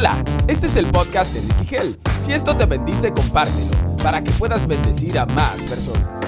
Hola, este es el podcast de Ricky Hell. Si esto te bendice, compártelo para que puedas bendecir a más personas.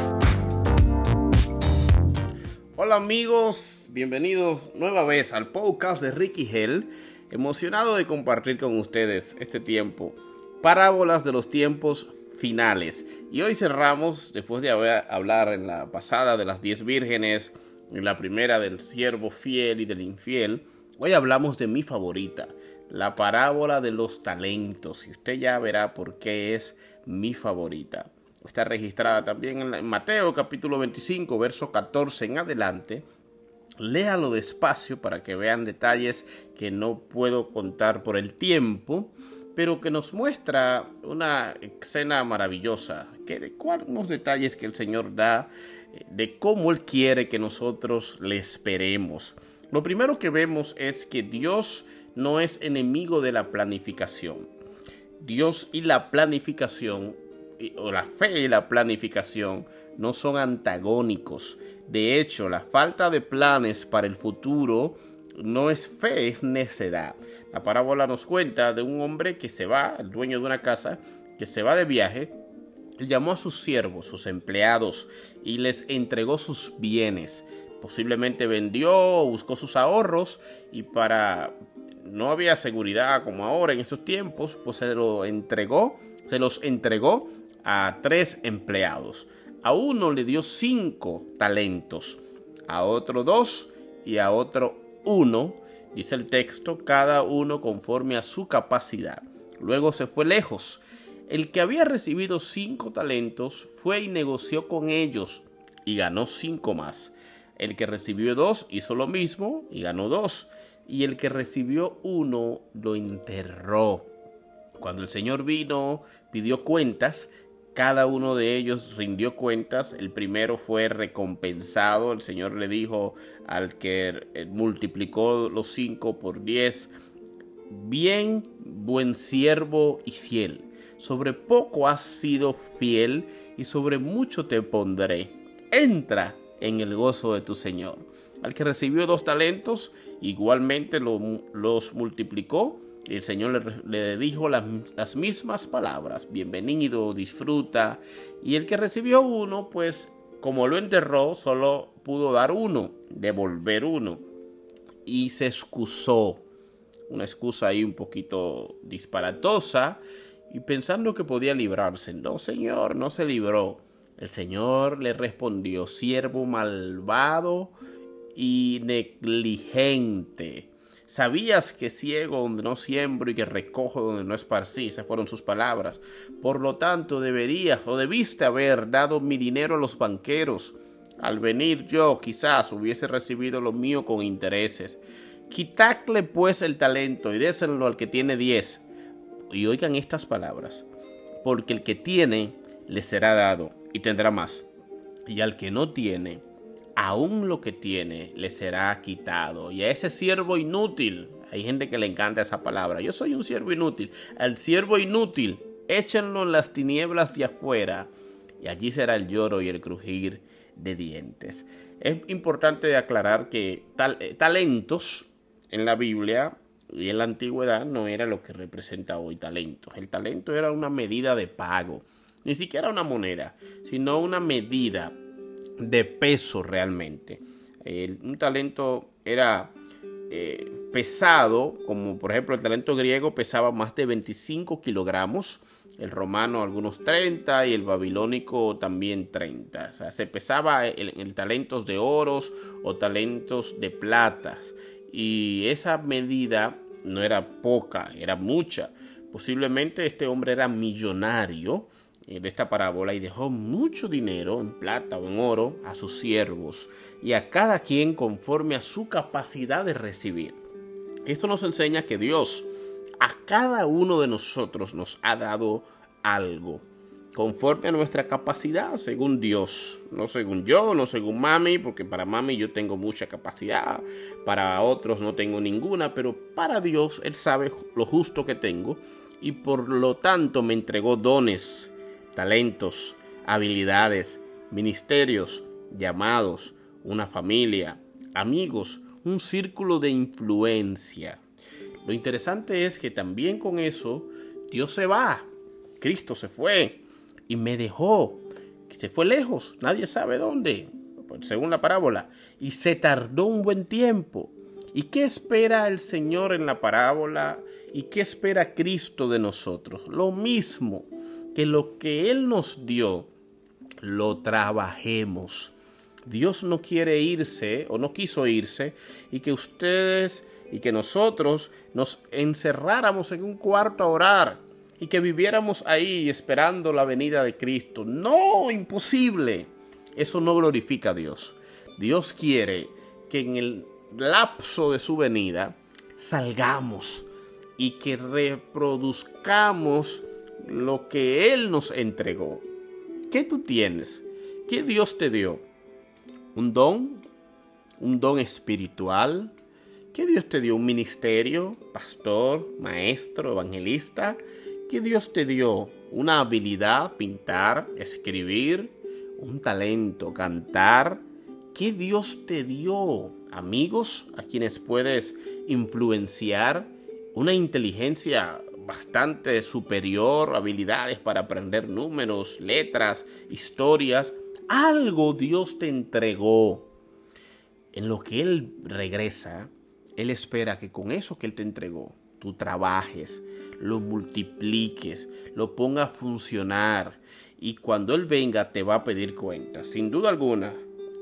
Hola amigos, bienvenidos nueva vez al podcast de Ricky Hell. Emocionado de compartir con ustedes este tiempo. Parábolas de los tiempos finales. Y hoy cerramos, después de haber hablar en la pasada de las diez vírgenes, en la primera del siervo fiel y del infiel, hoy hablamos de mi favorita, la parábola de los talentos. Y usted ya verá por qué es mi favorita. Está registrada también en Mateo capítulo 25, verso 14 en adelante. Léalo despacio para que vean detalles que no puedo contar por el tiempo, pero que nos muestra una escena maravillosa, que de unos detalles que el Señor da, eh, de cómo Él quiere que nosotros le esperemos. Lo primero que vemos es que Dios no es enemigo de la planificación. Dios y la planificación, o la fe y la planificación, no son antagónicos. De hecho, la falta de planes para el futuro no es fe, es necedad. La parábola nos cuenta de un hombre que se va, el dueño de una casa, que se va de viaje, llamó a sus siervos, sus empleados, y les entregó sus bienes. Posiblemente vendió, buscó sus ahorros y para no había seguridad como ahora en estos tiempos, pues se lo entregó, se los entregó a tres empleados. A uno le dio cinco talentos, a otro dos y a otro uno, dice el texto, cada uno conforme a su capacidad. Luego se fue lejos. El que había recibido cinco talentos fue y negoció con ellos y ganó cinco más. El que recibió dos hizo lo mismo y ganó dos y el que recibió uno lo enterró. Cuando el Señor vino, pidió cuentas, cada uno de ellos rindió cuentas, el primero fue recompensado, el Señor le dijo al que eh, multiplicó los cinco por diez, bien, buen siervo y fiel, sobre poco has sido fiel y sobre mucho te pondré, entra en el gozo de tu Señor. Al que recibió dos talentos, igualmente los multiplicó. El Señor le, dijo las, las, mismas palabras, bienvenido, disfruta. Y el que recibió uno, pues como lo enterró, solo pudo dar uno, devolver uno. Y se excusó. Una excusa ahí un poquito disparatosa. Y pensando que podía librarse. No, Señor, no se libró. El Señor le respondió, siervo malvado y negligente. Sabías que ciego donde no siembro y que recojo donde no esparcí, esas fueron sus palabras. Por lo tanto, deberías o debiste haber dado mi dinero a los banqueros. Al venir yo, quizás hubiese recibido lo mío con intereses. Quitadle pues el talento y déselo al que tiene diez. Y oigan estas palabras. Porque el que tiene, le será dado y tendrá más. Y al que no tiene, aún lo que tiene le será quitado. Y a ese siervo inútil, hay gente que le encanta esa palabra, yo soy un siervo inútil, al siervo inútil, échenlo en las tinieblas de afuera, y allí será el lloro y el crujir de dientes. Es importante aclarar que eh, talentos en la Biblia y en la antigüedad no era lo que representa hoy talentos. El talento era una medida de pago, ni siquiera una moneda, sino una medida de peso realmente. un talento era eh, pesado, como por ejemplo el talento griego pesaba más de 25 kilogramos, el romano algunos 30 y el babilónico también 30. O sea, se pesaba en talentos de oros o talentos de platas. Y esa medida no era poca, era mucha. Posiblemente este hombre era millonario de esta parábola y dejó mucho dinero en plata o en oro a sus siervos y a cada quien conforme a su capacidad de recibir. Esto nos enseña que Dios a cada uno de nosotros nos ha dado algo conforme a nuestra capacidad, según Dios, no según yo, no según mami, porque para mami yo tengo mucha capacidad, para otros no tengo ninguna, pero para Dios Él sabe lo justo que tengo y por lo tanto me entregó dones talentos, habilidades, ministerios, llamados, una familia, amigos, un círculo de influencia. Lo interesante es que también con eso Dios se va. Cristo se fue y me dejó. Se fue lejos, nadie sabe dónde, según la parábola. Y se tardó un buen tiempo. ¿Y qué espera el Señor en la parábola? ¿Y qué espera Cristo de nosotros? Lo mismo, que lo que Él nos dio, lo trabajemos. Dios no quiere irse o no quiso irse y que ustedes y que nosotros nos encerráramos en un cuarto a orar y que viviéramos ahí esperando la venida de Cristo. No, imposible. Eso no glorifica a Dios. Dios quiere que en el lapso de su venida salgamos y que reproduzcamos lo que Él nos entregó. ¿Qué tú tienes? ¿Qué Dios te dio? ¿Un don? ¿Un don espiritual? ¿Qué Dios te dio? ¿Un ministerio? ¿Pastor? ¿Maestro? ¿Evangelista? ¿Qué Dios te dio? ¿Una habilidad? ¿Pintar? ¿Escribir? ¿Un talento? ¿Cantar? ¿Qué Dios te dio? ¿Amigos a quienes puedes influenciar? ¿Una inteligencia bastante superior, habilidades para aprender números, letras, historias. Algo Dios te entregó. En lo que Él regresa, Él espera que con eso que Él te entregó, tú trabajes, lo multipliques, lo ponga a funcionar. Y cuando Él venga te va a pedir cuentas. Sin duda alguna,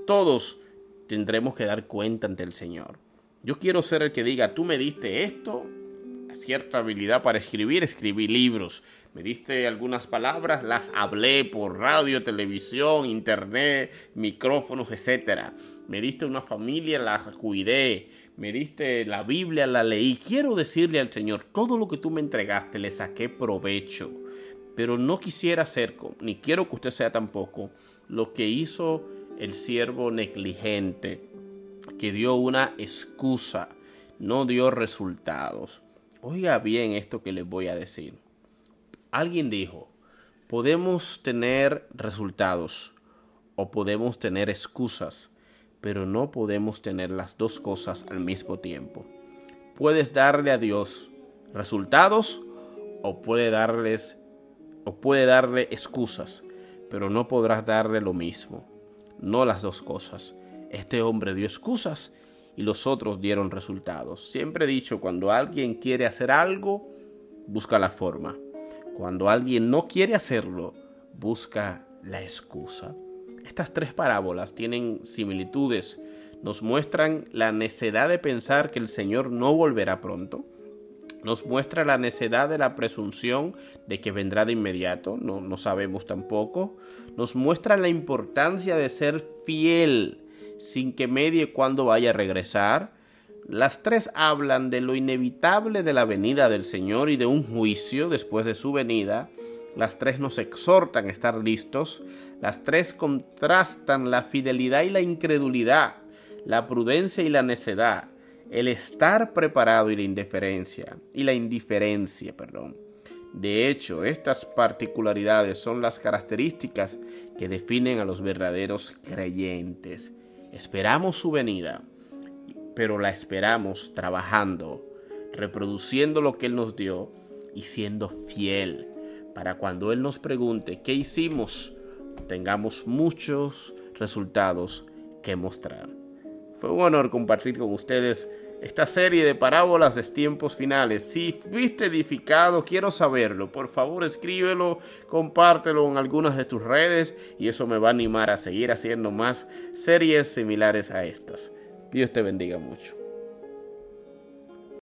todos tendremos que dar cuenta ante el Señor. Yo quiero ser el que diga, tú me diste esto, cierta habilidad para escribir, escribí libros. Me diste algunas palabras, las hablé por radio, televisión, internet, micrófonos, etc. Me diste una familia, la cuidé. Me diste la Biblia, la leí. Quiero decirle al Señor, todo lo que tú me entregaste le saqué provecho. Pero no quisiera ser, ni quiero que usted sea tampoco, lo que hizo el siervo negligente, que dio una excusa, no dio resultados. Oiga bien esto que les voy a decir. Alguien dijo, podemos tener resultados o podemos tener excusas, pero no podemos tener las dos cosas al mismo tiempo. Puedes darle a Dios resultados o puede darles o puede darle excusas, pero no podrás darle lo mismo, no las dos cosas. Este hombre dio excusas y los otros dieron resultados. Siempre he dicho, cuando alguien quiere hacer algo, busca la forma. Cuando alguien no quiere hacerlo, busca la excusa. Estas tres parábolas tienen similitudes. Nos muestran la necedad de pensar que el Señor no volverá pronto. Nos muestra la necedad de la presunción de que vendrá de inmediato, no, no sabemos tampoco. Nos muestra la importancia de ser fiel sin que medie cuándo vaya a regresar. Las tres hablan de lo inevitable de la venida del Señor y de un juicio después de su venida. Las tres nos exhortan a estar listos. Las tres contrastan la fidelidad y la incredulidad, la prudencia y la necedad, el estar preparado y la indiferencia, y la indiferencia, perdón. De hecho, estas particularidades son las características que definen a los verdaderos creyentes. Esperamos su venida, pero la esperamos trabajando, reproduciendo lo que Él nos dio y siendo fiel para cuando Él nos pregunte qué hicimos, tengamos muchos resultados que mostrar. Fue un honor compartir con ustedes esta serie de parábolas de tiempos finales. Si fuiste edificado, quiero saberlo. Por favor, escríbelo, compártelo en algunas de tus redes y eso me va a animar a seguir haciendo más series similares a estas. Dios te bendiga mucho.